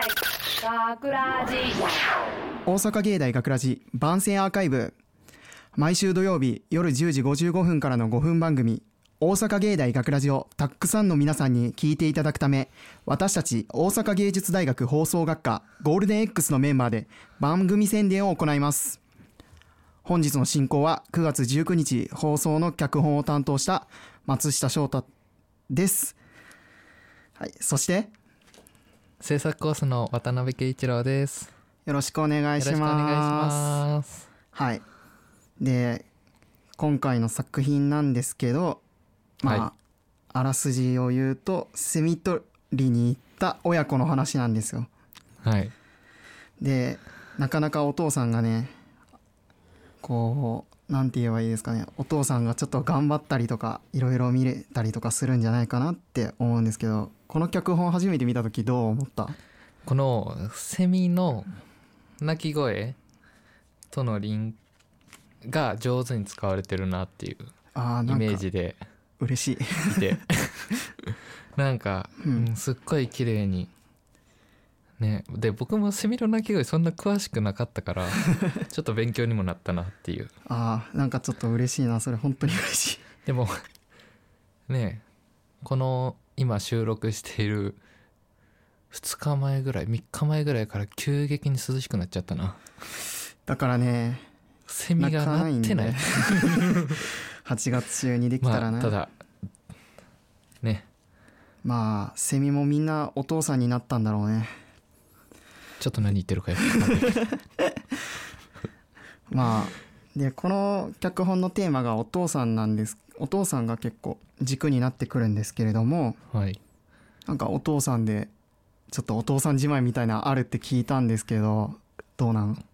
学ラジ。大阪芸大学ラジ番宣アーカイブ。毎週土曜日夜10時55分からの5分番組大阪芸大学ラジをたくさんの皆さんに聞いていただくため私たち大阪芸術大学放送学科ゴールデン X のメンバーで番組宣伝を行います。本日の進行は9月19日放送の脚本を担当した松下翔太です。はいそして制作コースの渡辺圭一郎です。よろしくお願いします。はい。で、今回の作品なんですけど、まあ、はいあらすじを言うと、セミ取りに行った親子の話なんですよ。はい。で、なかなかお父さんがね、こう、なんて言えばいいですかね、お父さんがちょっと頑張ったりとか、いろいろ見れたりとかするんじゃないかなって思うんですけど、この脚本初めて見た時どう思った？このセミの鳴き声とのリンが上手に使われてるなっていうイメージで嬉しい。いて。なんか、うん。うんすっごい綺麗に。ね。で僕もセミの鳴き声そんな詳しくなかったから ちょっと勉強にもなったなっていう。ああ、なんかちょっと嬉しいな、それ本当に嬉しい。でもね。この今収録している2日前ぐらい3日前ぐらいから急激に涼しくなっちゃったな。だからね、セミが鳴ってない。鳴8 月中にできたらね、まあただね。まあセミもみんなお父さんになったんだろうね。ちょっと何言ってるかよ まあでこの脚本のテーマがお父さんなんですお父さんが結構軸になってくるんですけれどもはい。なんかお父さんでちょっとお父さん自慢みたいなあるって聞いたんですけどどうなん？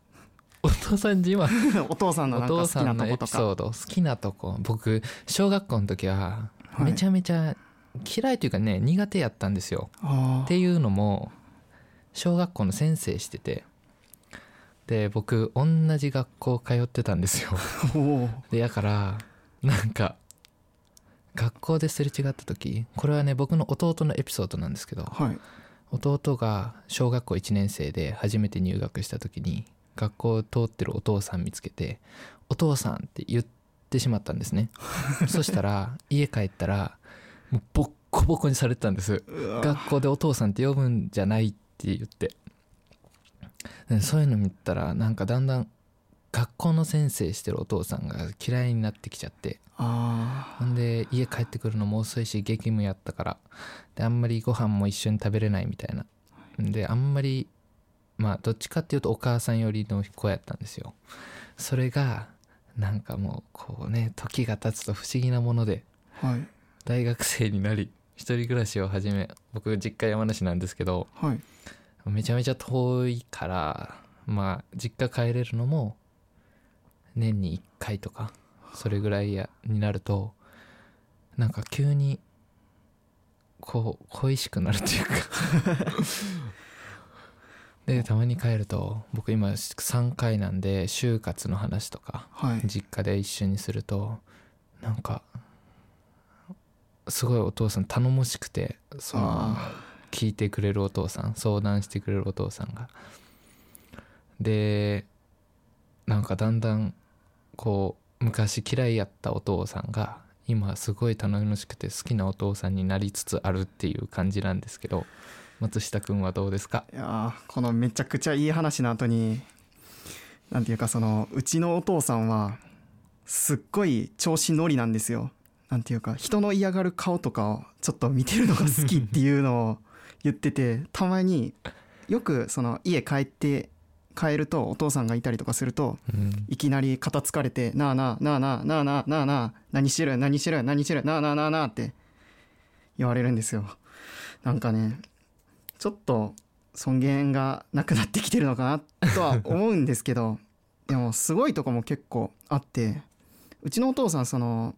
お父さん自慢 お父さんのおなんか好きなんとことか。ピソード好きなとこ。僕小学校の時ははい。めちゃめちゃ嫌いというかね苦手やったんですよ。あっていうのも小学校の先生してて。で僕同じ学校通ってたんですよ。でやからなんか学校ですれ違った時これはね僕の弟のエピソードなんですけどはい。弟が小学校1年生で初めて入学した時に学校を通ってるお父さん見つけて「お父さん」って言ってしまったんですね。そしたら家帰ったらもうボッコボコにされてたんです。学校でお父さんって呼ぶんじゃないって言って。でそういうの見たらなんかだんだん学校の先生してるお父さんが嫌いになってきちゃって。あほんで家帰ってくるのも遅いし激務やったから。であんまりご飯も一緒に食べれないみたいな。であんまりまあどっちかっていうとお母さん寄りの子やったんですよ。それがなんかもうこうね時が経つと不思議なものでーはい。大学生になり一人暮らしを始め僕実家山梨なんですけどはい。めちゃめちゃ遠いからまあ実家帰れるのも年に1回とかそれぐらいやになるとなんか急にこう恋しくなるっていうか。でたまに帰ると僕今3回なんで就活の話とかはい。実家で一緒にするとなんかすごいお父さん頼もしくてそのあ聞いてくれるお父さん相談してくれるお父さんが。でなんかだんだんこう昔嫌いやったお父さんが今すごい頼もしくて好きなお父さんになりつつあるっていう感じなんですけど松下くんはどうですか？いやこのめちゃくちゃいい話の後になんていうかそのうちのお父さんはすっごい調子乗りなんですよ。なんていうか人の嫌がる顔とかをちょっと見てるのが好きっていうのを言っててたまによくその家帰って帰るとお父さんがいたりとかするとうん。いきなり肩つかれて「なあなあなあなあなあなあなあなあ何してる何してる何してるなあなあなあなあ」って言われるんですよ。なんかねちょっと尊厳がなくなってきてるのかなとは思うんですけど でもすごいとこも結構あってうちのお父さんその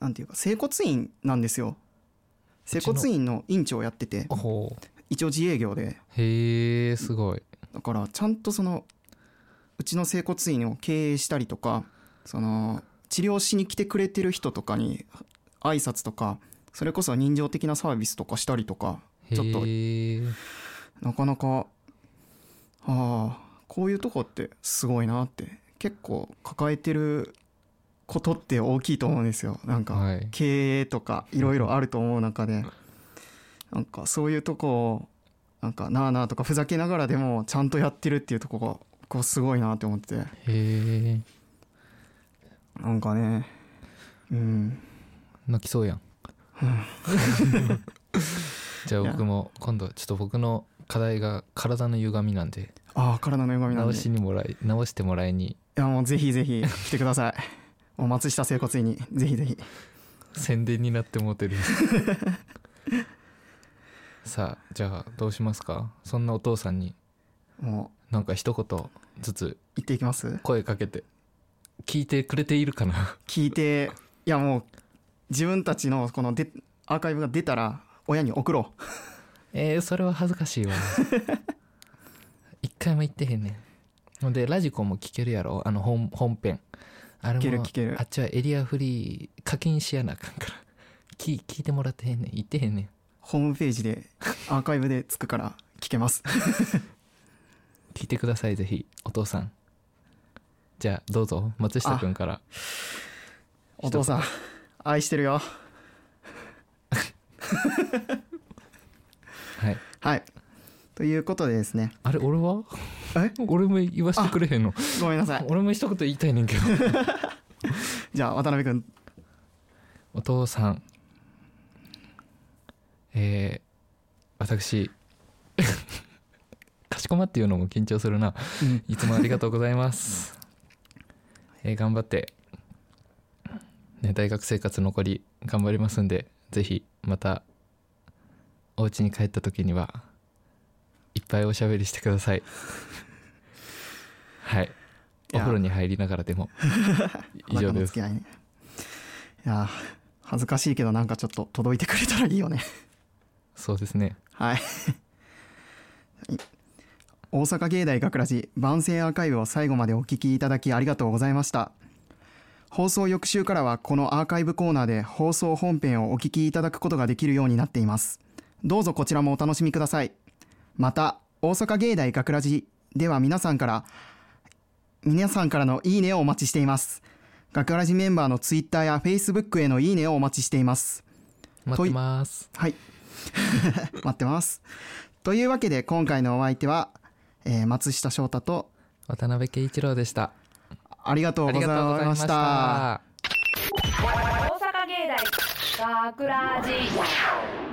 なんていうか整骨院なんですよ。整骨院の院長をやってて一応自営業で。へえすごいだからちゃんとそのうちの整骨院を経営したりとかその治療しに来てくれてる人とかに挨拶とかそれこそ人情的なサービスとかしたりとかちょっとなかなかああこういうとこってすごいなって結構抱えてることって大きいと思うんですよ。なんかはい。経営とかいろいろあると思う中で。なんかそういうとこをなんかなあなあとかふざけながらでもちゃんとやってるっていうとこがこうすごいなって思ってて。へえなんかねうん。泣きそうやん。じゃあ僕も今度ちょっと僕の課題が体の歪みなんで。ああ体の歪みなんで。い直しにもらい直してもらいに。やもうぜひぜひ来てください。もう松下整骨院に。ぜひぜひ。宣伝になってもうてるさあじゃあどうしますか？そんなお父さんに。もなんか一言ずつ。う行っていきます？声かけて。聞いてくれているかな？聞いていやもう自分たちのこのでアーカイブが出たら親に送ろう。えー、それは恥ずかしいわ。一回も言ってへんねん。ほんでラジコも聞けるやろ？あの本本編。あれも聞ける聞ける。あっちはエリアフリー課金しやなあかんから。聞聞いてもらってへんねん。言ってへんねんホームページでアーカイブでつくから聞けます。聞いてくださいぜひ。お父さん。じゃあどうぞ。松下君から。お父さん愛してるよ。はい。はい。ということでですね。あれ俺は？え？俺も言わしてくれへんの。ごめんなさい。俺も一言言いたいねんけど。じゃあ渡辺君お父さんえー、私 かしこまっていうのも緊張するな。うん。いつもありがとうございます、えー頑張って、ね、大学生活残り頑張りますんでぜひまたお家に帰った時にはいっぱいおしゃべりしてください。はい。お風呂に入りながらでも 以上です。いや恥ずかしいけどなんかちょっと届いてくれたらいいよねそうですね。はい。大阪芸大学ラジ番宣アーカイブを最後までお聞きいただきありがとうございました。放送翌週からはこのアーカイブコーナーで放送本編をお聞きいただくことができるようになっています。どうぞこちらもお楽しみください。また大阪芸大学ラジでは皆さんから皆さんからのいいねをお待ちしています。学ラジメンバーのツイッターやフェイスブックへのいいねをお待ちしています。待ってます。はい。待ってます。というわけで今回のお相手は、えー松下翔太と渡辺圭一郎でしたありがとうございました。た大阪芸大学ラジ